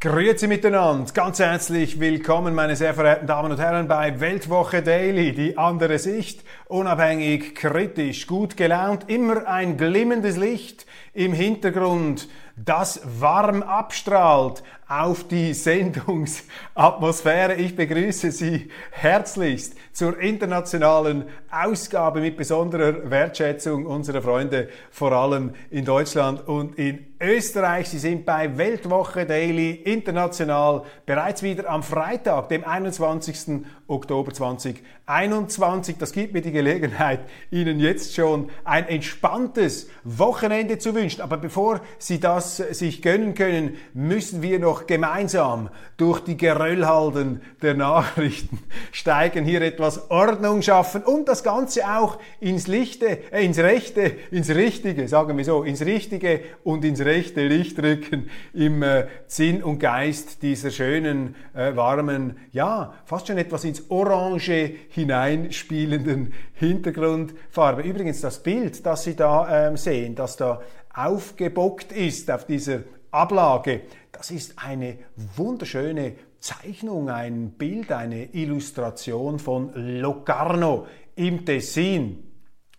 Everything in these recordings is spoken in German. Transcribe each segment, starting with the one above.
Grüezi miteinander, ganz herzlich willkommen, meine sehr verehrten Damen und Herren, bei Weltwoche Daily, die andere Sicht, unabhängig, kritisch, gut gelaunt, immer ein glimmendes Licht im Hintergrund, das warm abstrahlt auf die Sendungsatmosphäre. Ich begrüße Sie herzlichst zur internationalen Ausgabe mit besonderer Wertschätzung unserer Freunde, vor allem in Deutschland und in Österreich. Sie sind bei Weltwoche Daily international bereits wieder am Freitag, dem 21. Oktober 2021. Das gibt mir die Gelegenheit, Ihnen jetzt schon ein entspanntes Wochenende zu wünschen. Aber bevor Sie das sich gönnen können, müssen wir noch gemeinsam durch die Geröllhalden der Nachrichten steigen, hier etwas Ordnung schaffen und das Ganze auch ins Lichte, äh, ins Rechte, ins Richtige, sagen wir so, ins Richtige und ins rechte Licht rücken im äh, Sinn und Geist dieser schönen, äh, warmen, ja, fast schon etwas ins Orange hineinspielenden Hintergrundfarbe. Übrigens das Bild, das Sie da ähm, sehen, das da aufgebockt ist auf dieser Ablage, das ist eine wunderschöne Zeichnung, ein Bild, eine Illustration von Locarno im Tessin.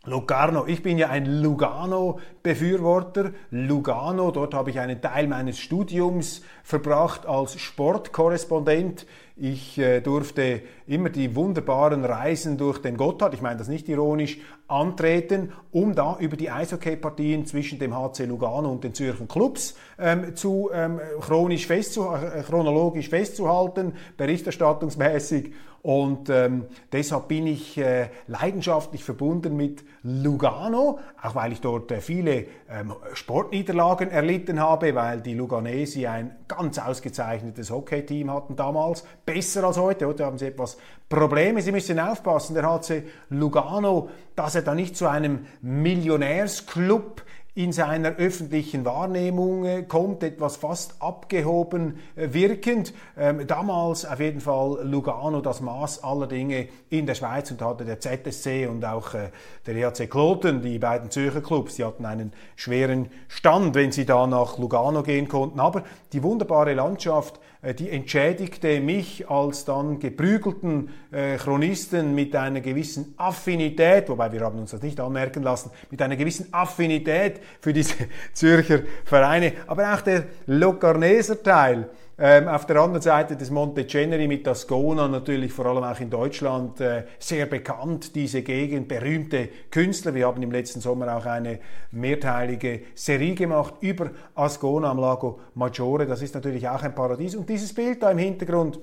Locarno, ich bin ja ein Lugano-Befürworter. Lugano, dort habe ich einen Teil meines Studiums verbracht als Sportkorrespondent ich äh, durfte immer die wunderbaren Reisen durch den Gotthard, ich meine das nicht ironisch, antreten, um da über die Eishockey-Partien zwischen dem HC Lugano und den Zürcher Clubs ähm, zu ähm, chronisch festzu äh, chronologisch festzuhalten, berichterstattungsmäßig und ähm, deshalb bin ich äh, leidenschaftlich verbunden mit Lugano, auch weil ich dort äh, viele ähm, Sportniederlagen erlitten habe, weil die Luganesi ein ganz ausgezeichnetes Hockeyteam hatten damals, besser als heute. Heute haben sie etwas Probleme. Sie müssen aufpassen, der HC Lugano, dass er da nicht zu einem Millionärsclub in seiner öffentlichen Wahrnehmung äh, kommt, etwas fast abgehoben äh, wirkend. Ähm, damals auf jeden Fall Lugano das Maß aller Dinge in der Schweiz und hatte der ZSC und auch äh, der EHC Kloten, die beiden Zürcher Clubs, die hatten einen schweren Stand, wenn sie da nach Lugano gehen konnten. Aber die wunderbare Landschaft die entschädigte mich als dann geprügelten äh, Chronisten mit einer gewissen Affinität, wobei wir haben uns das nicht anmerken lassen, mit einer gewissen Affinität für diese Zürcher Vereine, aber auch der Locarneser Teil, ähm, auf der anderen Seite des Monte Ceneri mit Ascona natürlich vor allem auch in Deutschland äh, sehr bekannt, diese Gegend, berühmte Künstler. Wir haben im letzten Sommer auch eine mehrteilige Serie gemacht über Ascona am Lago Maggiore. Das ist natürlich auch ein Paradies. Und dieses Bild da im Hintergrund,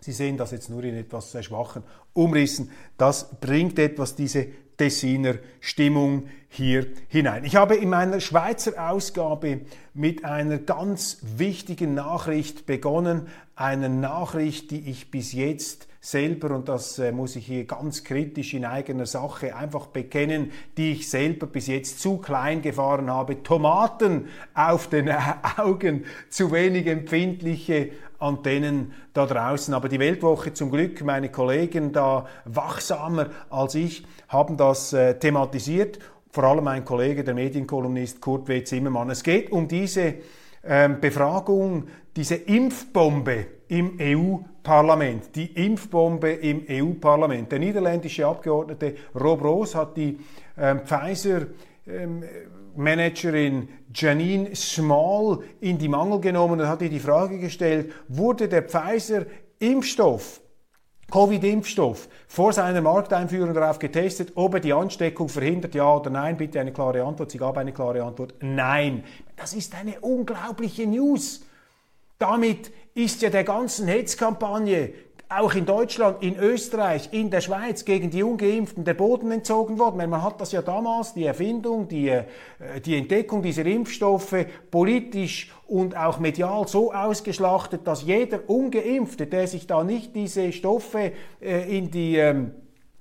Sie sehen das jetzt nur in etwas sehr schwachen Umrissen. Das bringt etwas diese Tessiner Stimmung hier hinein. Ich habe in meiner Schweizer Ausgabe mit einer ganz wichtigen Nachricht begonnen, einer Nachricht, die ich bis jetzt selber, und das äh, muss ich hier ganz kritisch in eigener Sache einfach bekennen, die ich selber bis jetzt zu klein gefahren habe. Tomaten auf den Augen, zu wenig empfindliche Antennen da draußen. Aber die Weltwoche zum Glück, meine Kollegen da wachsamer als ich, haben das äh, thematisiert. Vor allem mein Kollege, der Medienkolumnist Kurt W. Zimmermann. Es geht um diese ähm, Befragung, diese Impfbombe im EU-Parlament. Die Impfbombe im EU-Parlament. Der niederländische Abgeordnete Rob Roos hat die ähm, Pfizer ähm, Managerin Janine Small in die Mangel genommen und hat ihr die Frage gestellt, wurde der Pfizer-Impfstoff Covid-Impfstoff vor seiner Markteinführung darauf getestet, ob er die Ansteckung verhindert, ja oder nein? Bitte eine klare Antwort. Sie gab eine klare Antwort, nein. Das ist eine unglaubliche News. Damit ist ja der ganzen Hetzkampagne auch in Deutschland, in Österreich, in der Schweiz gegen die Ungeimpften der Boden entzogen worden. Man hat das ja damals, die Erfindung, die, äh, die Entdeckung dieser Impfstoffe politisch und auch medial so ausgeschlachtet, dass jeder Ungeimpfte, der sich da nicht diese Stoffe äh, in die ähm,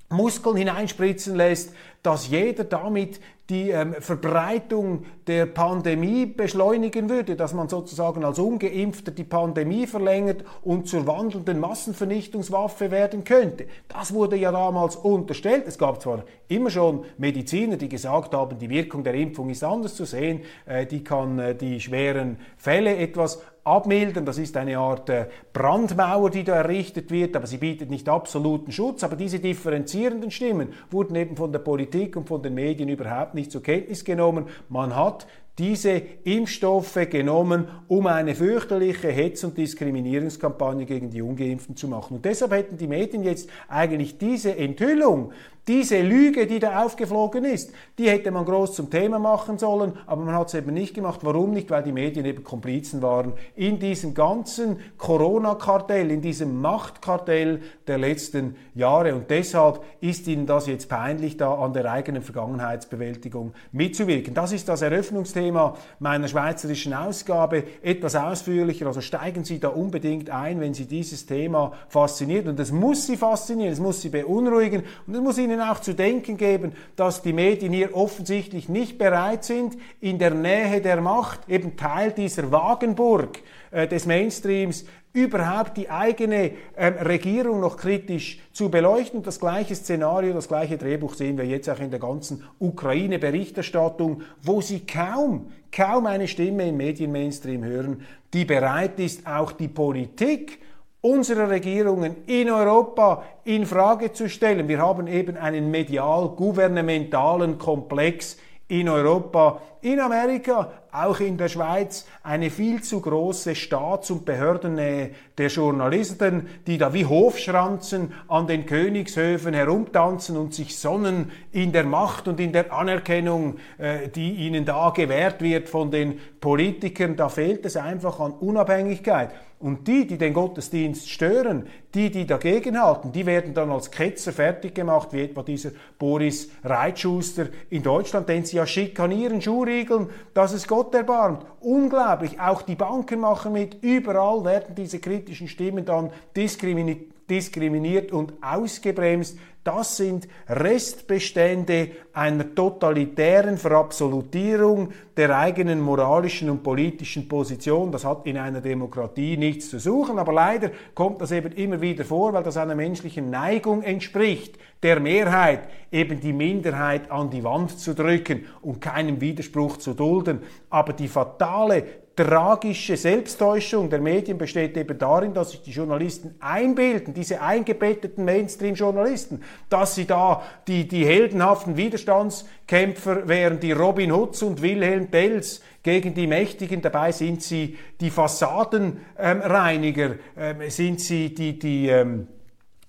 Muskeln hineinspritzen lässt, dass jeder damit die ähm, Verbreitung der Pandemie beschleunigen würde, dass man sozusagen als ungeimpfter die Pandemie verlängert und zur wandelnden Massenvernichtungswaffe werden könnte. Das wurde ja damals unterstellt. Es gab zwar immer schon Mediziner, die gesagt haben, die Wirkung der Impfung ist anders zu sehen, äh, die kann äh, die schweren Fälle etwas abmildern. Das ist eine Art äh, Brandmauer, die da errichtet wird, aber sie bietet nicht absoluten Schutz. Aber diese differenzierenden Stimmen wurden eben von der Politik und von den Medien überhaupt nicht zur Kenntnis genommen. Man hat diese Impfstoffe genommen, um eine fürchterliche Hetz- und Diskriminierungskampagne gegen die Ungeimpften zu machen. Und deshalb hätten die Medien jetzt eigentlich diese Enthüllung diese Lüge, die da aufgeflogen ist, die hätte man groß zum Thema machen sollen, aber man hat es eben nicht gemacht. Warum nicht? Weil die Medien eben Komplizen waren in diesem ganzen Corona-Kartell, in diesem Machtkartell der letzten Jahre. Und deshalb ist ihnen das jetzt peinlich, da an der eigenen Vergangenheitsbewältigung mitzuwirken. Das ist das Eröffnungsthema meiner schweizerischen Ausgabe. Etwas ausführlicher, also steigen Sie da unbedingt ein, wenn Sie dieses Thema fasziniert. Und es muss Sie faszinieren, es muss Sie beunruhigen und es muss Ihnen auch zu denken geben, dass die Medien hier offensichtlich nicht bereit sind, in der Nähe der Macht, eben Teil dieser Wagenburg äh, des Mainstreams, überhaupt die eigene ähm, Regierung noch kritisch zu beleuchten. Das gleiche Szenario, das gleiche Drehbuch sehen wir jetzt auch in der ganzen Ukraine-Berichterstattung, wo Sie kaum, kaum eine Stimme im Medienmainstream hören, die bereit ist, auch die Politik unserer Regierungen in Europa in Frage zu stellen. Wir haben eben einen medial-gouvernementalen Komplex in Europa, in Amerika, auch in der Schweiz, eine viel zu große Staats- und Behördennähe der Journalisten, die da wie Hofschranzen an den Königshöfen herumtanzen und sich sonnen in der Macht und in der Anerkennung, äh, die ihnen da gewährt wird von den Politikern. Da fehlt es einfach an Unabhängigkeit. Und die, die den Gottesdienst stören, die, die dagegenhalten, die werden dann als Ketzer fertig gemacht, wie etwa dieser Boris Reitschuster in Deutschland, den sie ja schikanieren, Schuhriegeln, dass es Gott erbarmt. Unglaublich. Auch die Banken machen mit. Überall werden diese kritischen Stimmen dann diskriminiert diskriminiert und ausgebremst. Das sind Restbestände einer totalitären Verabsolutierung der eigenen moralischen und politischen Position. Das hat in einer Demokratie nichts zu suchen, aber leider kommt das eben immer wieder vor, weil das einer menschlichen Neigung entspricht, der Mehrheit eben die Minderheit an die Wand zu drücken und keinen Widerspruch zu dulden. Aber die fatale tragische Selbsttäuschung der Medien besteht eben darin, dass sich die Journalisten einbilden, diese eingebetteten Mainstream-Journalisten, dass sie da die, die heldenhaften Widerstandskämpfer wären, die Robin Hoods und Wilhelm Tells gegen die Mächtigen. Dabei sind sie die Fassadenreiniger, ähm, sind sie die, die, ähm,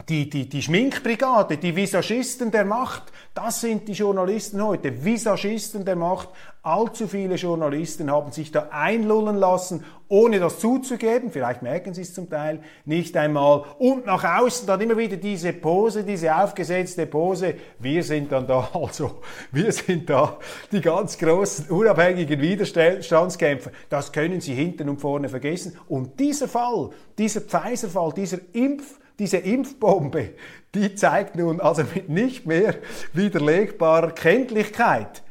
die, die, die Schminkbrigade, die Visagisten der Macht. Das sind die Journalisten heute, Visagisten der Macht. Allzu viele Journalisten haben sich da einlullen lassen, ohne das zuzugeben. Vielleicht merken sie es zum Teil nicht einmal. Und nach außen dann immer wieder diese Pose, diese aufgesetzte Pose. Wir sind dann da, also, wir sind da die ganz großen, unabhängigen Widerstandskämpfer. Das können sie hinten und vorne vergessen. Und dieser Fall, dieser Pfizer-Fall, dieser Impf diese Impfbombe, die zeigt nun also mit nicht mehr widerlegbarer Kenntlichkeit,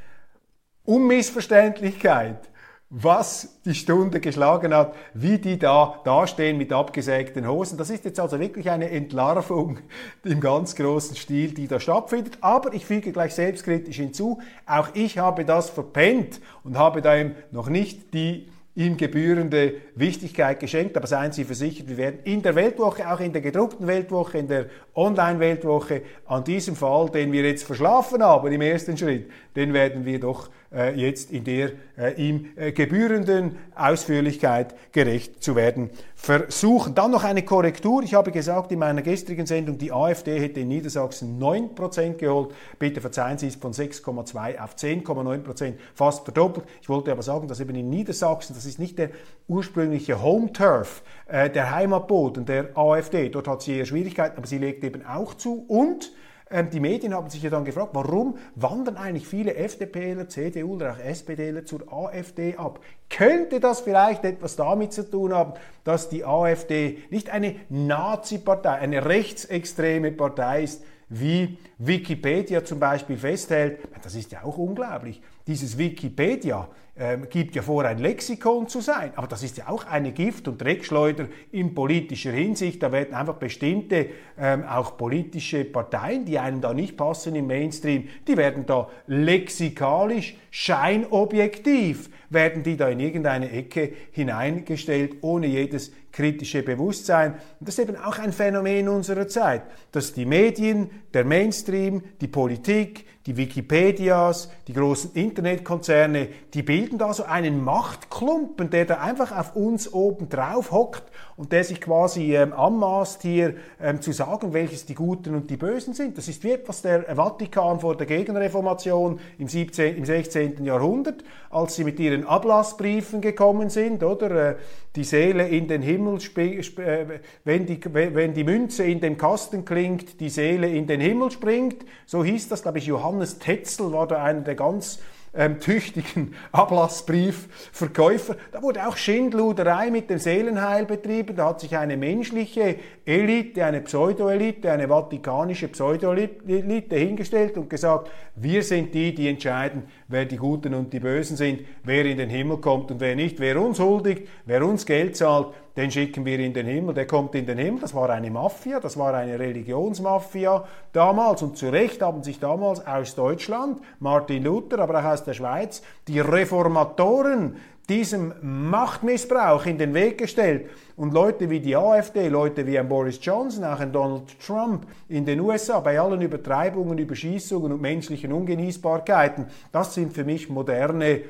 Unmissverständlichkeit, was die Stunde geschlagen hat, wie die da dastehen mit abgesägten Hosen. Das ist jetzt also wirklich eine Entlarvung im ganz großen Stil, die da stattfindet. Aber ich füge gleich selbstkritisch hinzu, auch ich habe das verpennt und habe da eben noch nicht die ihm gebührende Wichtigkeit geschenkt. Aber seien Sie versichert, wir werden in der Weltwoche, auch in der gedruckten Weltwoche, in der Online-Weltwoche, an diesem Fall, den wir jetzt verschlafen haben im ersten Schritt, den werden wir doch jetzt in der äh, ihm äh, gebührenden Ausführlichkeit gerecht zu werden versuchen. Dann noch eine Korrektur. Ich habe gesagt in meiner gestrigen Sendung, die AfD hätte in Niedersachsen 9% geholt. Bitte verzeihen Sie es von 6,2 auf 10,9%, fast verdoppelt. Ich wollte aber sagen, dass eben in Niedersachsen, das ist nicht der ursprüngliche Home Turf, äh, der Heimatboden der AfD. Dort hat sie eher Schwierigkeiten, aber sie legt eben auch zu und ähm, die Medien haben sich ja dann gefragt, warum wandern eigentlich viele FDPler, CDU oder auch SPDler zur AfD ab? Könnte das vielleicht etwas damit zu tun haben, dass die AfD nicht eine Nazi-Partei, eine rechtsextreme Partei ist, wie Wikipedia zum Beispiel festhält, das ist ja auch unglaublich. Dieses Wikipedia ähm, gibt ja vor, ein Lexikon zu sein. Aber das ist ja auch eine Gift- und Dreckschleuder in politischer Hinsicht. Da werden einfach bestimmte, ähm, auch politische Parteien, die einem da nicht passen im Mainstream, die werden da lexikalisch, scheinobjektiv, werden die da in irgendeine Ecke hineingestellt, ohne jedes kritische Bewusstsein. Und das ist eben auch ein Phänomen unserer Zeit, dass die Medien, der Mainstream, die Politik, die Wikipedias, die großen Internetkonzerne, die bilden da so einen Machtklumpen, der da einfach auf uns oben drauf hockt und der sich quasi ähm, anmaßt, hier ähm, zu sagen, welches die Guten und die Bösen sind. Das ist wie etwas der Vatikan vor der Gegenreformation im, 17., im 16. Jahrhundert, als sie mit ihren Ablassbriefen gekommen sind, oder? Äh, die Seele in den Himmel, äh, wenn die, wenn die Münze in dem Kasten klingt, die Seele in den Himmel springt. So hieß das, glaube ich, Johannes Tetzel war da einer der ganz ähm, tüchtigen Ablassbriefverkäufer. Da wurde auch Schindluderei mit dem Seelenheil betrieben. Da hat sich eine menschliche Elite, eine Pseudoelite, eine vatikanische Pseudoelite hingestellt und gesagt, wir sind die, die entscheiden, wer die Guten und die Bösen sind, wer in den Himmel kommt und wer nicht, wer uns huldigt, wer uns Geld zahlt, den schicken wir in den Himmel, der kommt in den Himmel. Das war eine Mafia, das war eine Religionsmafia damals. Und zu Recht haben sich damals aus Deutschland, Martin Luther, aber auch aus der Schweiz, die Reformatoren diesem Machtmissbrauch in den Weg gestellt. Und Leute wie die AfD, Leute wie ein Boris Johnson, auch ein Donald Trump in den USA, bei allen Übertreibungen, Überschießungen und menschlichen Ungenießbarkeiten, das sind für mich moderne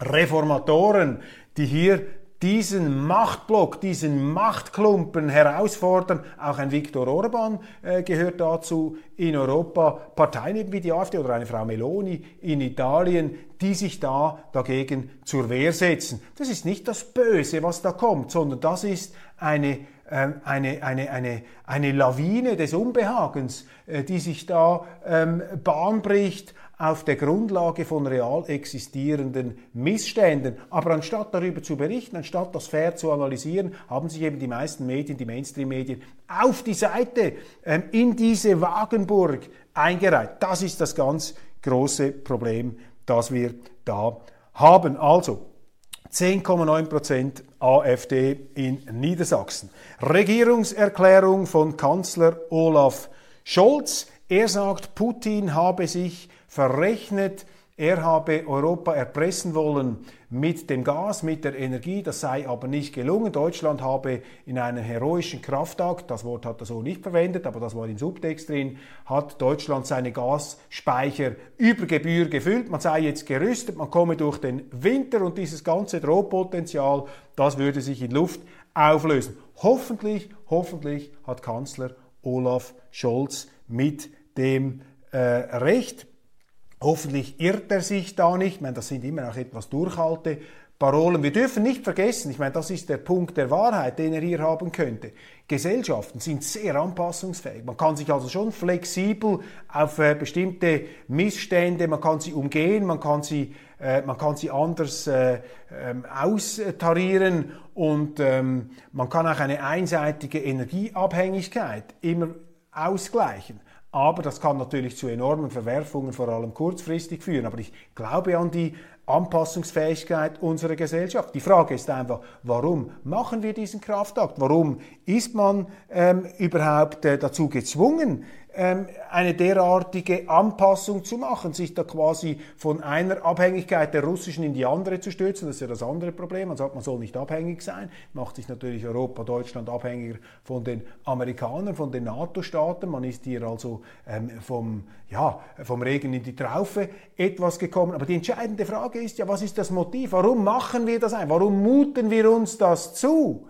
Reformatoren, die hier diesen Machtblock, diesen Machtklumpen herausfordern. Auch ein Viktor Orban äh, gehört dazu in Europa. Parteien wie die AfD oder eine Frau Meloni in Italien, die sich da dagegen zur Wehr setzen. Das ist nicht das Böse, was da kommt, sondern das ist eine ähm, eine, eine, eine, eine Lawine des Unbehagens, äh, die sich da ähm, Bahn bricht auf der Grundlage von real existierenden Missständen. Aber anstatt darüber zu berichten, anstatt das fair zu analysieren, haben sich eben die meisten Medien, die Mainstream-Medien, auf die Seite, ähm, in diese Wagenburg eingereiht. Das ist das ganz große Problem, das wir da haben. Also, 10,9% AfD in Niedersachsen. Regierungserklärung von Kanzler Olaf Scholz. Er sagt, Putin habe sich verrechnet, er habe Europa erpressen wollen mit dem Gas, mit der Energie, das sei aber nicht gelungen. Deutschland habe in einem heroischen Kraftakt, das Wort hat er so nicht verwendet, aber das war im Subtext drin, hat Deutschland seine Gasspeicher über Gebühr gefüllt. Man sei jetzt gerüstet, man komme durch den Winter und dieses ganze Drohpotenzial, das würde sich in Luft auflösen. Hoffentlich, hoffentlich hat Kanzler Olaf Scholz mit dem äh, Recht. Hoffentlich irrt er sich da nicht. Ich meine, das sind immer auch etwas durchhalte Parolen. Wir dürfen nicht vergessen, ich meine, das ist der Punkt der Wahrheit, den er hier haben könnte. Gesellschaften sind sehr anpassungsfähig. Man kann sich also schon flexibel auf äh, bestimmte Missstände, man kann sie umgehen, man kann sie, äh, man kann sie anders äh, ähm, austarieren und ähm, man kann auch eine einseitige Energieabhängigkeit immer ausgleichen. Aber das kann natürlich zu enormen Verwerfungen, vor allem kurzfristig führen. Aber ich glaube an die Anpassungsfähigkeit unserer Gesellschaft. Die Frage ist einfach, warum machen wir diesen Kraftakt? Warum ist man ähm, überhaupt äh, dazu gezwungen, eine derartige Anpassung zu machen, sich da quasi von einer Abhängigkeit der russischen in die andere zu stürzen. Das ist ja das andere Problem. Man sagt, man soll nicht abhängig sein, macht sich natürlich Europa, Deutschland abhängiger von den Amerikanern, von den NATO-Staaten. Man ist hier also ähm, vom, ja, vom Regen in die Traufe etwas gekommen. Aber die entscheidende Frage ist ja, was ist das Motiv? Warum machen wir das ein? Warum muten wir uns das zu?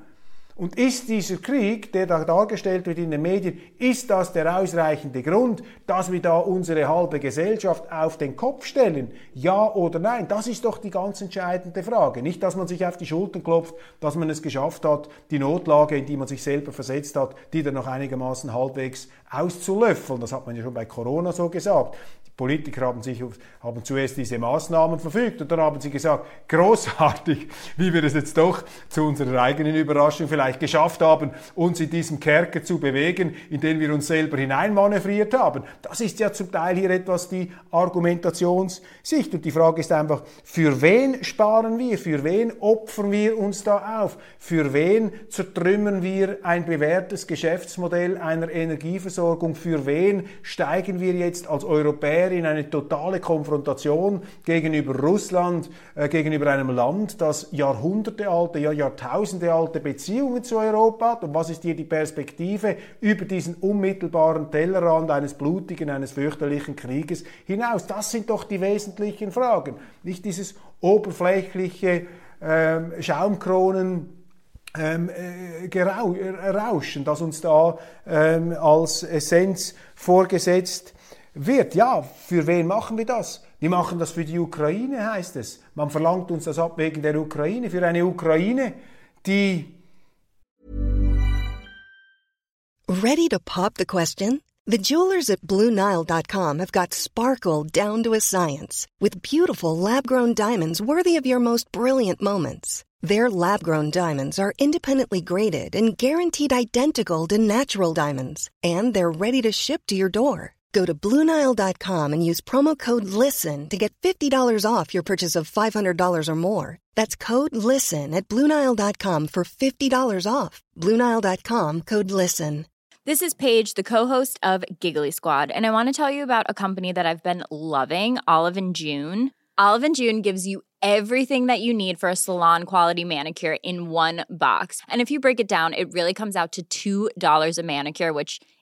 Und ist dieser Krieg, der da dargestellt wird in den Medien, ist das der ausreichende Grund, dass wir da unsere halbe Gesellschaft auf den Kopf stellen? Ja oder nein? Das ist doch die ganz entscheidende Frage. Nicht, dass man sich auf die Schultern klopft, dass man es geschafft hat, die Notlage, in die man sich selber versetzt hat, die dann noch einigermaßen halbwegs auszulöffeln. Das hat man ja schon bei Corona so gesagt. Politiker haben, sich, haben zuerst diese Maßnahmen verfügt und dann haben sie gesagt, großartig, wie wir es jetzt doch zu unserer eigenen Überraschung vielleicht geschafft haben, uns in diesem Kerker zu bewegen, in den wir uns selber hineinmanövriert haben. Das ist ja zum Teil hier etwas die Argumentationssicht. Und die Frage ist einfach, für wen sparen wir? Für wen opfern wir uns da auf? Für wen zertrümmern wir ein bewährtes Geschäftsmodell einer Energieversorgung? Für wen steigen wir jetzt als Europäer wäre in eine totale Konfrontation gegenüber Russland, äh, gegenüber einem Land, das jahrhundertealte, ja jahrtausendealte Beziehungen zu Europa hat. Und was ist hier die Perspektive über diesen unmittelbaren Tellerrand eines blutigen, eines fürchterlichen Krieges hinaus? Das sind doch die wesentlichen Fragen. Nicht dieses oberflächliche ähm, Schaumkronen ähm, äh, Rauschen, das uns da ähm, als Essenz vorgesetzt wird. Ja, für wen machen wir das? Wir machen das für die Ukraine, heißt es. Man verlangt uns das ab wegen der Ukraine, für eine Ukraine, die. Ready to pop the question? The jewelers at BlueNile.com have got sparkle down to a science with beautiful lab-grown diamonds worthy of your most brilliant moments. Their lab-grown diamonds are independently graded and guaranteed identical to natural diamonds, and they're ready to ship to your door. Go to Bluenile.com and use promo code LISTEN to get $50 off your purchase of $500 or more. That's code LISTEN at Bluenile.com for $50 off. Bluenile.com code LISTEN. This is Paige, the co host of Giggly Squad, and I want to tell you about a company that I've been loving Olive and June. Olive and June gives you everything that you need for a salon quality manicure in one box. And if you break it down, it really comes out to $2 a manicure, which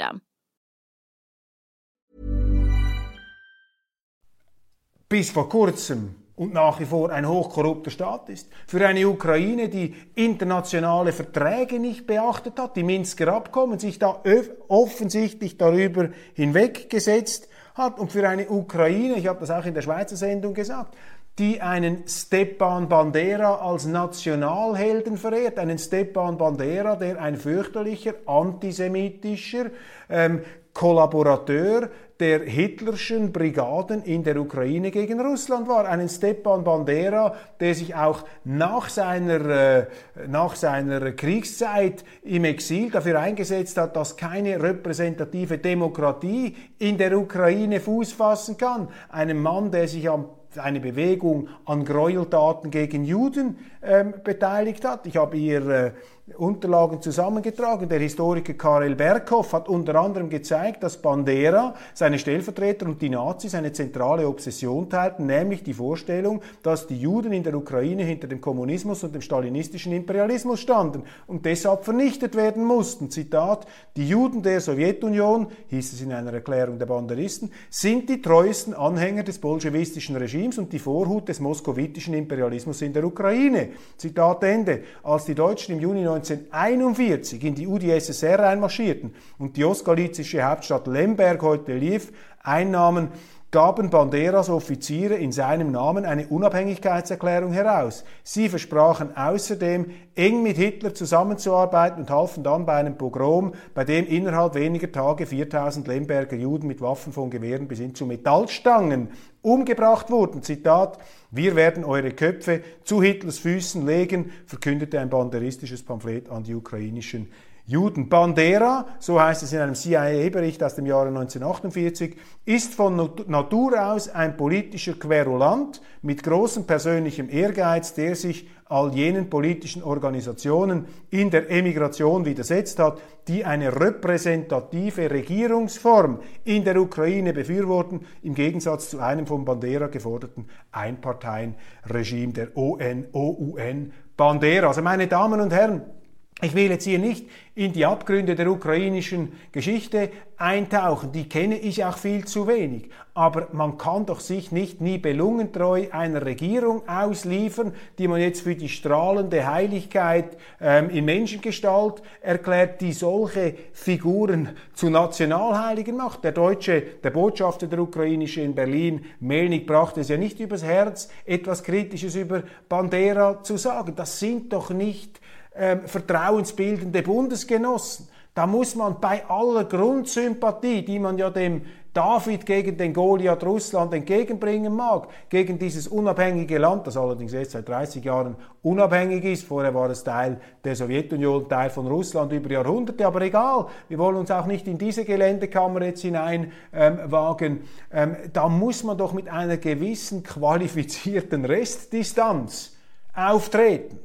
System. Bis vor kurzem und nach wie vor ein hochkorrupter Staat ist. Für eine Ukraine, die internationale Verträge nicht beachtet hat, die Minsker Abkommen sich da offensichtlich darüber hinweggesetzt hat und für eine Ukraine, ich habe das auch in der Schweizer Sendung gesagt, die einen Stepan Bandera als Nationalhelden verehrt. Einen Stepan Bandera, der ein fürchterlicher antisemitischer ähm, Kollaborateur der hitlerschen Brigaden in der Ukraine gegen Russland war. Einen Stepan Bandera, der sich auch nach seiner, äh, nach seiner Kriegszeit im Exil dafür eingesetzt hat, dass keine repräsentative Demokratie in der Ukraine Fuß fassen kann. Einen Mann, der sich am eine Bewegung an Gräueltaten gegen Juden ähm, beteiligt hat. Ich habe hier äh, Unterlagen zusammengetragen. Der Historiker Karel Berghoff hat unter anderem gezeigt, dass Bandera, seine Stellvertreter und die Nazis eine zentrale Obsession teilten, nämlich die Vorstellung, dass die Juden in der Ukraine hinter dem Kommunismus und dem stalinistischen Imperialismus standen und deshalb vernichtet werden mussten. Zitat, die Juden der Sowjetunion, hieß es in einer Erklärung der Banderisten, sind die treuesten Anhänger des bolschewistischen Regimes und die Vorhut des moskowitischen Imperialismus in der Ukraine. Zitat Ende. Als die Deutschen im Juni 1941 in die UdSSR einmarschierten und die ostgalizische Hauptstadt Lemberg, heute Lviv, einnahmen, gaben Banderas Offiziere in seinem Namen eine Unabhängigkeitserklärung heraus. Sie versprachen außerdem, eng mit Hitler zusammenzuarbeiten und halfen dann bei einem Pogrom, bei dem innerhalb weniger Tage 4000 Lemberger Juden mit Waffen von Gewehren bis hin zu Metallstangen umgebracht wurden. Zitat, wir werden eure Köpfe zu Hitlers Füßen legen, verkündete ein banderistisches Pamphlet an die ukrainischen Juden. Bandera, so heißt es in einem CIA-Bericht aus dem Jahre 1948, ist von Natur aus ein politischer Querulant mit großem persönlichem Ehrgeiz, der sich all jenen politischen Organisationen in der Emigration widersetzt hat, die eine repräsentative Regierungsform in der Ukraine befürworten, im Gegensatz zu einem von Bandera geforderten Einparteienregime der ON, OUN Bandera. Also meine Damen und Herren, Ich will jetzt hier nicht in die Abgründe der ukrainischen Geschichte eintauchen, die kenne ich auch viel zu wenig. Aber man kann doch sich nicht nibelungentreu einer Regierung ausliefern, die man jetzt für die strahlende Heiligkeit ähm, in Menschengestalt erklärt, die solche Figuren zu Nationalheiligen macht. Der deutsche, der Botschafter der ukrainische in Berlin, Melnik, brachte es ja nicht übers Herz, etwas Kritisches über Bandera zu sagen. Das sind doch nicht ähm, vertrauensbildende Bundesgenossen. Da muss man bei aller Grundsympathie, die man ja dem David gegen den Goliath Russland entgegenbringen mag, gegen dieses unabhängige Land, das allerdings erst seit 30 Jahren unabhängig ist. Vorher war es Teil der Sowjetunion, Teil von Russland über Jahrhunderte, aber egal, wir wollen uns auch nicht in diese Geländekammer jetzt hineinwagen. Ähm, ähm, da muss man doch mit einer gewissen qualifizierten Restdistanz auftreten.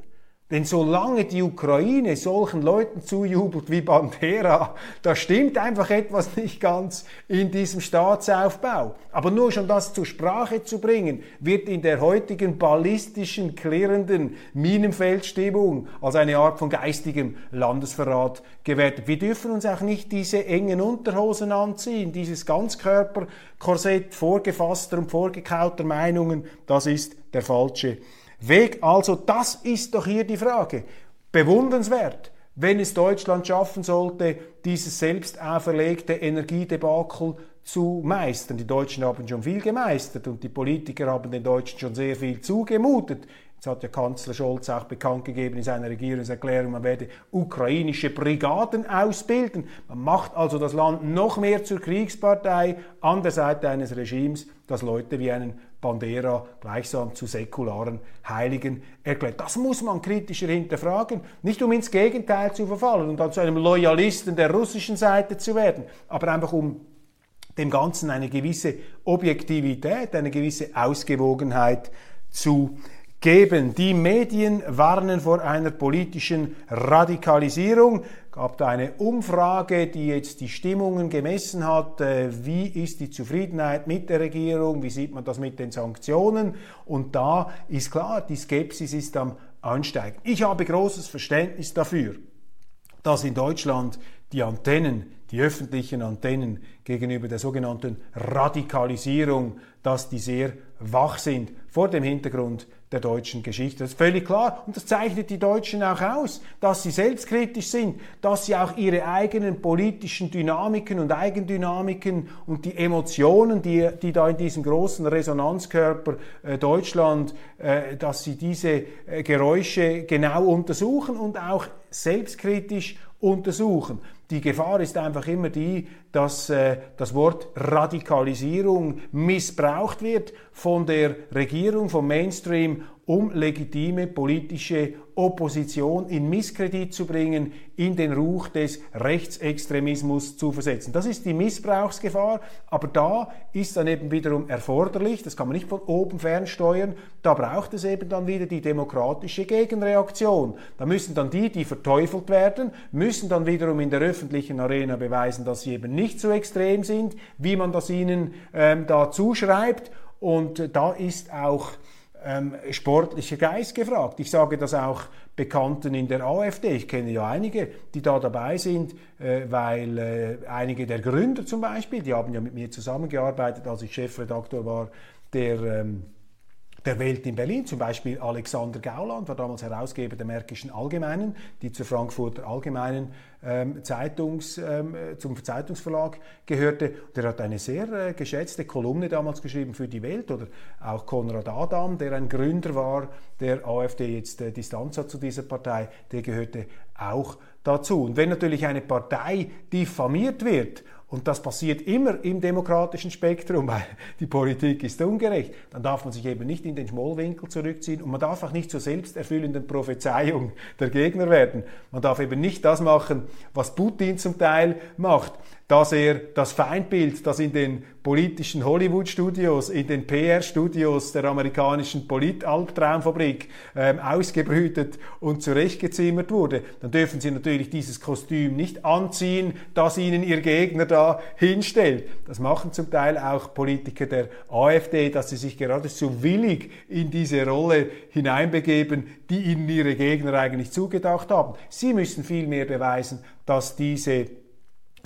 Denn solange die Ukraine solchen Leuten zujubelt wie Bandera, da stimmt einfach etwas nicht ganz in diesem Staatsaufbau. Aber nur schon das zur Sprache zu bringen, wird in der heutigen ballistischen, klirrenden Minenfeldstimmung als eine Art von geistigem Landesverrat gewertet. Wir dürfen uns auch nicht diese engen Unterhosen anziehen, dieses Ganzkörperkorsett vorgefasster und vorgekauter Meinungen, das ist der falsche Weg. Also das ist doch hier die Frage. Bewundernswert, wenn es Deutschland schaffen sollte, dieses selbst auferlegte Energiedebakel zu meistern. Die Deutschen haben schon viel gemeistert und die Politiker haben den Deutschen schon sehr viel zugemutet. Jetzt hat ja Kanzler Scholz auch bekannt gegeben in seiner Regierungserklärung, man werde ukrainische Brigaden ausbilden. Man macht also das Land noch mehr zur Kriegspartei an der Seite eines Regimes, das Leute wie einen Bandera gleichsam zu säkularen Heiligen erklärt. Das muss man kritischer hinterfragen, nicht um ins Gegenteil zu verfallen und dann zu einem Loyalisten der russischen Seite zu werden, aber einfach um dem Ganzen eine gewisse Objektivität, eine gewisse Ausgewogenheit zu geben. Die Medien warnen vor einer politischen Radikalisierung. Gab da eine Umfrage, die jetzt die Stimmungen gemessen hat. Äh, wie ist die Zufriedenheit mit der Regierung? Wie sieht man das mit den Sanktionen? Und da ist klar, die Skepsis ist am Ansteigen. Ich habe großes Verständnis dafür, dass in Deutschland die Antennen, die öffentlichen Antennen gegenüber der sogenannten Radikalisierung, dass die sehr wach sind vor dem Hintergrund der deutschen Geschichte. Das ist völlig klar und das zeichnet die Deutschen auch aus, dass sie selbstkritisch sind, dass sie auch ihre eigenen politischen Dynamiken und Eigendynamiken und die Emotionen, die, die da in diesem großen Resonanzkörper äh, Deutschland, äh, dass sie diese äh, Geräusche genau untersuchen und auch selbstkritisch untersuchen. Die Gefahr ist einfach immer die, dass äh, das Wort Radikalisierung missbraucht wird von der Regierung, vom Mainstream, um legitime politische Opposition in Misskredit zu bringen, in den Ruch des Rechtsextremismus zu versetzen. Das ist die Missbrauchsgefahr, aber da ist dann eben wiederum erforderlich, das kann man nicht von oben fernsteuern, da braucht es eben dann wieder die demokratische Gegenreaktion. Da müssen dann die, die verteufelt werden, müssen dann wiederum in der öffentlichen Arena beweisen, dass sie eben nicht so extrem sind, wie man das ihnen ähm, da zuschreibt. Und da ist auch ähm, sportlicher Geist gefragt. Ich sage das auch Bekannten in der AfD. Ich kenne ja einige, die da dabei sind, äh, weil äh, einige der Gründer zum Beispiel, die haben ja mit mir zusammengearbeitet, als ich Chefredaktor war der ähm, der Welt in Berlin. Zum Beispiel Alexander Gauland war damals Herausgeber der Märkischen Allgemeinen, die zur Frankfurter Allgemeinen ähm, Zeitungs, ähm, zum Zeitungsverlag gehörte. Der hat eine sehr äh, geschätzte Kolumne damals geschrieben für die Welt oder auch Konrad Adam, der ein Gründer war, der AfD jetzt äh, Distanz hat zu dieser Partei, der gehörte auch dazu. Und wenn natürlich eine Partei diffamiert wird und das passiert immer im demokratischen Spektrum, weil die Politik ist ungerecht. Dann darf man sich eben nicht in den Schmollwinkel zurückziehen und man darf auch nicht zur selbsterfüllenden Prophezeiung der Gegner werden. Man darf eben nicht das machen, was Putin zum Teil macht, dass er das Feindbild, das in den politischen Hollywood-Studios, in den PR-Studios der amerikanischen Polit-Albtraumfabrik ähm, ausgebrütet und zurechtgezimmert wurde, dann dürfen Sie natürlich dieses Kostüm nicht anziehen, das Ihnen Ihr Gegner da hinstellt. Das machen zum Teil auch Politiker der AfD, dass sie sich geradezu willig in diese Rolle hineinbegeben, die ihnen ihre Gegner eigentlich zugedacht haben. Sie müssen vielmehr beweisen, dass diese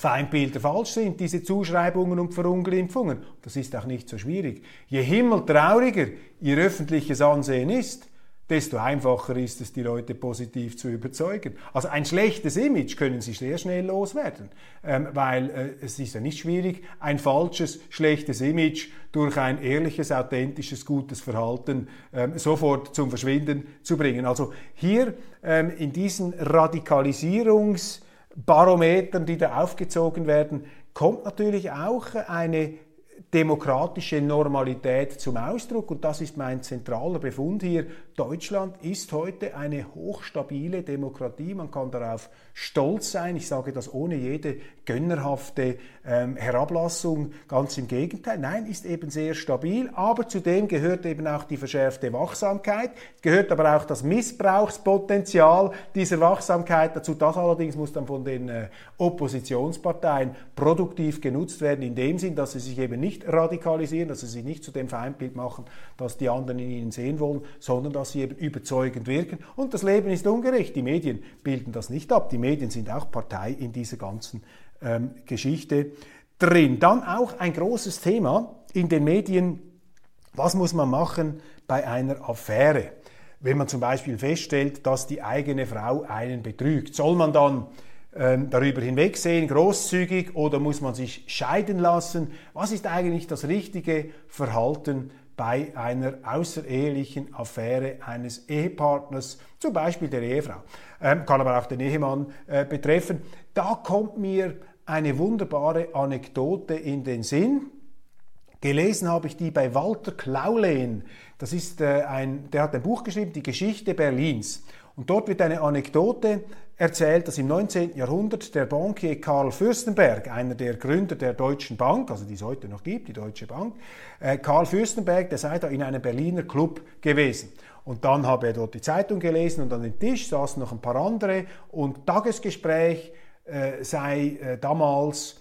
Feindbilder falsch sind, diese Zuschreibungen und Verunglimpfungen. Das ist auch nicht so schwierig. Je himmeltrauriger ihr öffentliches Ansehen ist, desto einfacher ist es, die Leute positiv zu überzeugen. Also ein schlechtes Image können sie sehr schnell loswerden, ähm, weil äh, es ist ja nicht schwierig, ein falsches, schlechtes Image durch ein ehrliches, authentisches, gutes Verhalten ähm, sofort zum Verschwinden zu bringen. Also hier ähm, in diesen Radikalisierungsbarometern, die da aufgezogen werden, kommt natürlich auch eine demokratische Normalität zum Ausdruck. Und das ist mein zentraler Befund hier. Deutschland ist heute eine hochstabile Demokratie. Man kann darauf stolz sein. Ich sage das ohne jede gönnerhafte ähm, Herablassung. Ganz im Gegenteil. Nein, ist eben sehr stabil. Aber zudem gehört eben auch die verschärfte Wachsamkeit. Gehört aber auch das Missbrauchspotenzial dieser Wachsamkeit dazu. Das allerdings muss dann von den äh, Oppositionsparteien produktiv genutzt werden, in dem Sinn, dass sie sich eben nicht radikalisieren, dass sie sich nicht zu dem Feindbild machen, das die anderen in ihnen sehen wollen, sondern dass sie eben überzeugend wirken. Und das Leben ist ungerecht. Die Medien bilden das nicht ab. Die Medien sind auch Partei in dieser ganzen ähm, Geschichte drin. Dann auch ein großes Thema in den Medien. Was muss man machen bei einer Affäre? Wenn man zum Beispiel feststellt, dass die eigene Frau einen betrügt, soll man dann darüber hinwegsehen, großzügig oder muss man sich scheiden lassen? Was ist eigentlich das richtige Verhalten bei einer außerehelichen Affäre eines Ehepartners, zum Beispiel der Ehefrau? Ähm, kann aber auch den Ehemann äh, betreffen. Da kommt mir eine wunderbare Anekdote in den Sinn. Gelesen habe ich die bei Walter Klaulen. Das ist äh, ein, der hat ein Buch geschrieben, die Geschichte Berlins. Und dort wird eine Anekdote erzählt, dass im 19. Jahrhundert der Bankier Karl Fürstenberg, einer der Gründer der Deutschen Bank, also die es heute noch gibt, die Deutsche Bank, äh, Karl Fürstenberg, der sei da in einem Berliner Club gewesen. Und dann habe er dort die Zeitung gelesen und an dem Tisch saßen noch ein paar andere und Tagesgespräch äh, sei äh, damals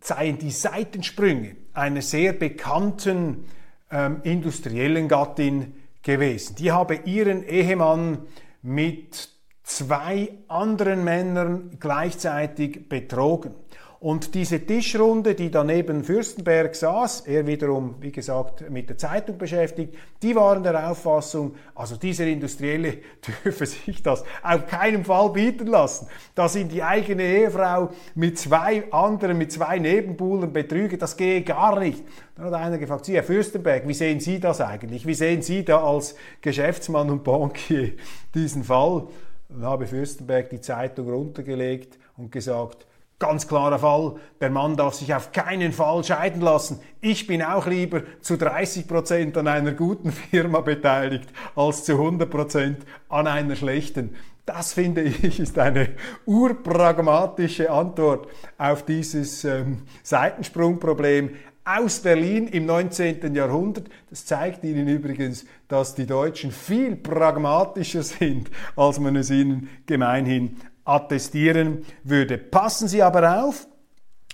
seien die Seitensprünge einer sehr bekannten ähm, industriellen Gattin gewesen. Die habe ihren Ehemann mit zwei anderen Männern gleichzeitig betrogen. Und diese Tischrunde, die daneben Fürstenberg saß, er wiederum, wie gesagt, mit der Zeitung beschäftigt, die waren der Auffassung, also dieser Industrielle dürfe sich das auf keinen Fall bieten lassen, dass ihn die eigene Ehefrau mit zwei anderen, mit zwei Nebenbuhlern betrüge, das gehe gar nicht. Dann hat einer gefragt, Sie, Herr Fürstenberg, wie sehen Sie das eigentlich? Wie sehen Sie da als Geschäftsmann und Bankier diesen Fall? Dann habe Fürstenberg die Zeitung runtergelegt und gesagt, Ganz klarer Fall, der Mann darf sich auf keinen Fall scheiden lassen. Ich bin auch lieber zu 30 Prozent an einer guten Firma beteiligt, als zu 100 Prozent an einer schlechten. Das finde ich ist eine urpragmatische Antwort auf dieses ähm, Seitensprungproblem aus Berlin im 19. Jahrhundert. Das zeigt Ihnen übrigens, dass die Deutschen viel pragmatischer sind, als man es ihnen gemeinhin attestieren würde. Passen Sie aber auf,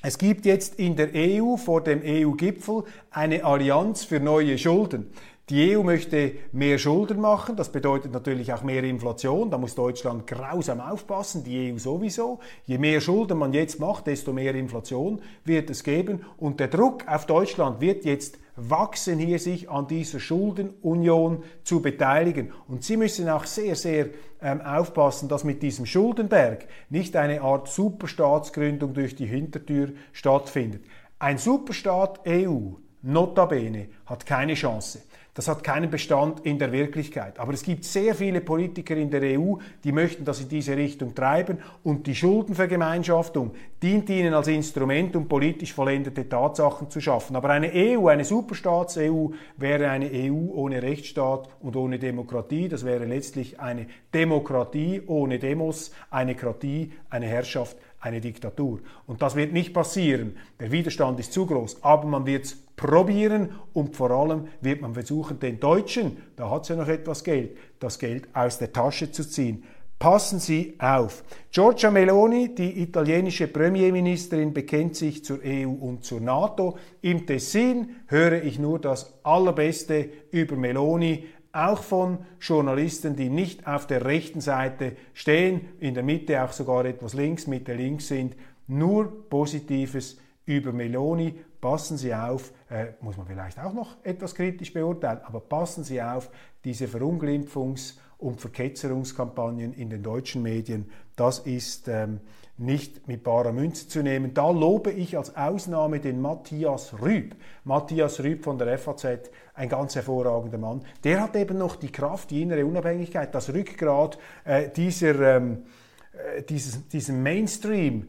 es gibt jetzt in der EU vor dem EU-Gipfel eine Allianz für neue Schulden. Die EU möchte mehr Schulden machen, das bedeutet natürlich auch mehr Inflation, da muss Deutschland grausam aufpassen, die EU sowieso. Je mehr Schulden man jetzt macht, desto mehr Inflation wird es geben und der Druck auf Deutschland wird jetzt wachsen, hier sich an dieser Schuldenunion zu beteiligen. Und Sie müssen auch sehr, sehr ähm, aufpassen, dass mit diesem Schuldenberg nicht eine Art Superstaatsgründung durch die Hintertür stattfindet. Ein Superstaat EU, notabene, hat keine Chance. Das hat keinen Bestand in der Wirklichkeit. Aber es gibt sehr viele Politiker in der EU, die möchten das in diese Richtung treiben und die Schuldenvergemeinschaftung dient ihnen als Instrument, um politisch vollendete Tatsachen zu schaffen. Aber eine EU, eine Superstaats-EU, wäre eine EU ohne Rechtsstaat und ohne Demokratie. Das wäre letztlich eine Demokratie ohne Demos, eine Kratie, eine Herrschaft eine Diktatur. Und das wird nicht passieren. Der Widerstand ist zu groß, aber man wird es probieren und vor allem wird man versuchen, den Deutschen, da hat es ja noch etwas Geld, das Geld aus der Tasche zu ziehen. Passen Sie auf. Giorgia Meloni, die italienische Premierministerin, bekennt sich zur EU und zur NATO. Im Tessin höre ich nur das Allerbeste über Meloni, auch von Journalisten, die nicht auf der rechten Seite stehen, in der Mitte auch sogar etwas links, Mitte links sind. Nur Positives über Meloni. Passen Sie auf, äh, muss man vielleicht auch noch etwas kritisch beurteilen, aber passen Sie auf, diese Verunglimpfungs- und Verketzerungskampagnen in den deutschen Medien, das ist ähm, nicht mit barer Münze zu nehmen. Da lobe ich als Ausnahme den Matthias Rüb. Matthias Rüb von der FAZ, ein ganz hervorragender Mann. Der hat eben noch die Kraft, die innere Unabhängigkeit, das Rückgrat äh, dieser, ähm, äh, dieses, diesem Mainstream,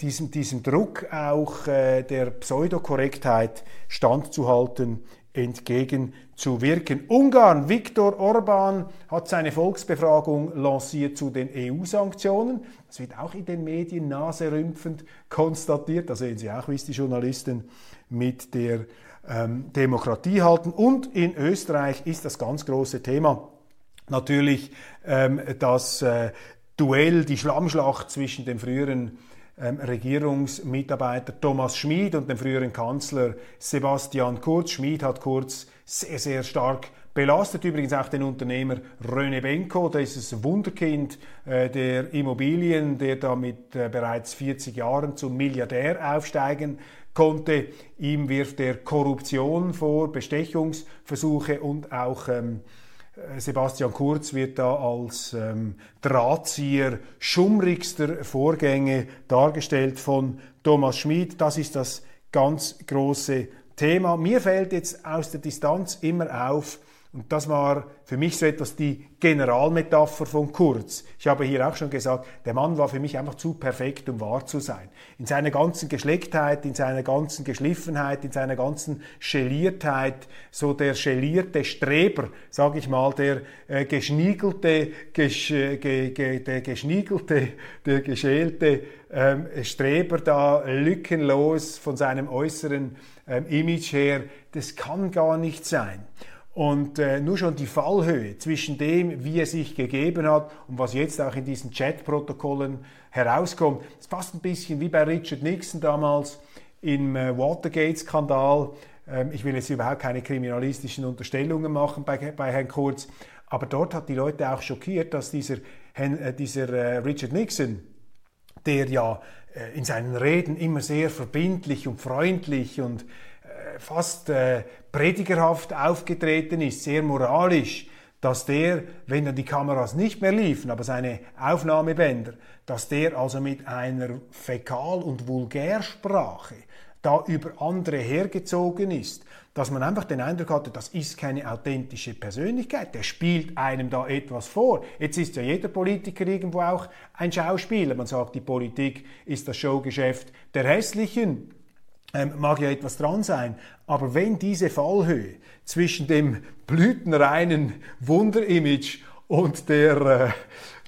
diesem, diesem Druck auch äh, der Pseudokorrektheit standzuhalten entgegenzuwirken. Ungarn, Viktor Orban hat seine Volksbefragung lanciert zu den EU-Sanktionen. Das wird auch in den Medien naserümpfend konstatiert. Da sehen Sie auch, wie es die Journalisten mit der ähm, Demokratie halten. Und in Österreich ist das ganz große Thema natürlich ähm, das äh, Duell, die Schlammschlacht zwischen dem früheren ähm, Regierungsmitarbeiter Thomas Schmid und dem früheren Kanzler Sebastian Kurz. Schmid hat Kurz sehr, sehr stark belastet übrigens auch den Unternehmer Röne Benko, dieses Wunderkind äh, der Immobilien, der da mit äh, bereits 40 Jahren zum Milliardär aufsteigen konnte. Ihm wirft er Korruption vor, Bestechungsversuche und auch ähm, äh, Sebastian Kurz wird da als ähm, Drahtzieher schummrigster Vorgänge dargestellt von Thomas Schmid. Das ist das ganz große Thema. Mir fällt jetzt aus der Distanz immer auf, und das war für mich so etwas die Generalmetapher von Kurz. Ich habe hier auch schon gesagt, der Mann war für mich einfach zu perfekt, um wahr zu sein. In seiner ganzen Geschlecktheit, in seiner ganzen Geschliffenheit, in seiner ganzen Scheliertheit, so der schelierte Streber, sage ich mal, der äh, geschniegelte, gesch, äh, ge, ge, der geschniegelte, der geschälte ähm, Streber da lückenlos von seinem äußeren ähm, Image her, das kann gar nicht sein. Und äh, nur schon die Fallhöhe zwischen dem, wie er sich gegeben hat und was jetzt auch in diesen Chatprotokollen herauskommt, ist fast ein bisschen wie bei Richard Nixon damals im äh, Watergate-Skandal. Ähm, ich will jetzt überhaupt keine kriminalistischen Unterstellungen machen bei, bei Herrn Kurz, aber dort hat die Leute auch schockiert, dass dieser, äh, dieser äh, Richard Nixon, der ja äh, in seinen Reden immer sehr verbindlich und freundlich und fast äh, predigerhaft aufgetreten ist, sehr moralisch, dass der, wenn dann die Kameras nicht mehr liefen, aber seine Aufnahmebänder, dass der also mit einer Fäkal- und Vulgärsprache da über andere hergezogen ist, dass man einfach den Eindruck hatte, das ist keine authentische Persönlichkeit, der spielt einem da etwas vor. Jetzt ist ja jeder Politiker irgendwo auch ein Schauspieler. Man sagt, die Politik ist das Showgeschäft der Hässlichen ähm, mag ja etwas dran sein, aber wenn diese Fallhöhe zwischen dem blütenreinen Wunderimage und der, äh,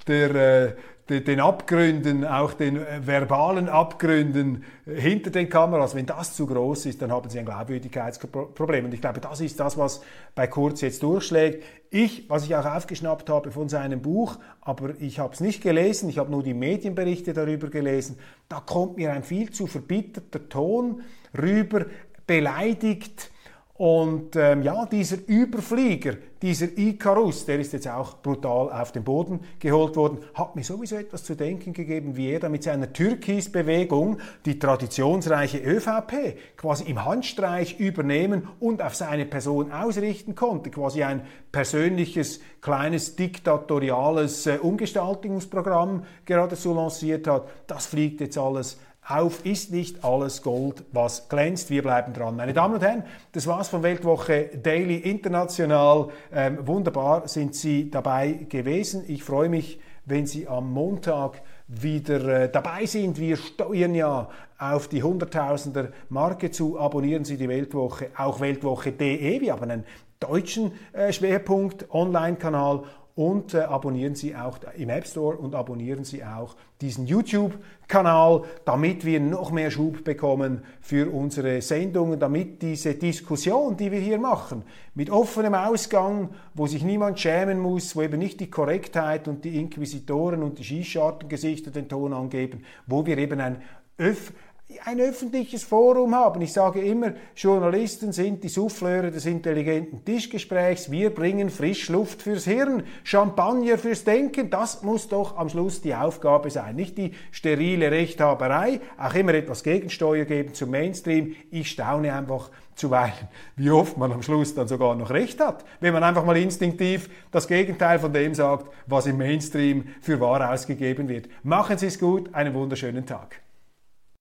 der, äh, den Abgründen, auch den äh, verbalen Abgründen hinter den Kameras, wenn das zu groß ist, dann haben sie ein Glaubwürdigkeitsproblem. Und ich glaube, das ist das, was bei Kurz jetzt durchschlägt. Ich, was ich auch aufgeschnappt habe von seinem Buch, aber ich habe es nicht gelesen, ich habe nur die Medienberichte darüber gelesen, da kommt mir ein viel zu verbitterter Ton rüber, beleidigt, und ähm, ja, dieser Überflieger, dieser Icarus, der ist jetzt auch brutal auf den Boden geholt worden, hat mir sowieso etwas zu denken gegeben, wie er da mit seiner Türkis-Bewegung die traditionsreiche ÖVP quasi im Handstreich übernehmen und auf seine Person ausrichten konnte. Quasi ein persönliches, kleines, diktatoriales äh, Umgestaltungsprogramm geradezu lanciert hat. Das fliegt jetzt alles auf ist nicht alles Gold, was glänzt. Wir bleiben dran. Meine Damen und Herren, das war's von Weltwoche Daily International. Ähm, wunderbar sind Sie dabei gewesen. Ich freue mich, wenn Sie am Montag wieder äh, dabei sind. Wir steuern ja auf die Hunderttausender Marke zu. Abonnieren Sie die Weltwoche, auch weltwoche.de. Wir haben einen deutschen äh, Schwerpunkt Online-Kanal und äh, abonnieren Sie auch im App Store und abonnieren Sie auch diesen YouTube-Kanal, damit wir noch mehr Schub bekommen für unsere Sendungen, damit diese Diskussion, die wir hier machen, mit offenem Ausgang, wo sich niemand schämen muss, wo eben nicht die Korrektheit und die Inquisitoren und die Schießschartengesichter den Ton angeben, wo wir eben ein öff ein öffentliches Forum haben. Ich sage immer, Journalisten sind die Souffleure des intelligenten Tischgesprächs. Wir bringen Frischluft fürs Hirn, Champagner fürs Denken. Das muss doch am Schluss die Aufgabe sein. Nicht die sterile Rechthaberei, auch immer etwas Gegensteuer geben zum Mainstream. Ich staune einfach zuweilen, wie oft man am Schluss dann sogar noch recht hat, wenn man einfach mal instinktiv das Gegenteil von dem sagt, was im Mainstream für wahr ausgegeben wird. Machen Sie es gut, einen wunderschönen Tag.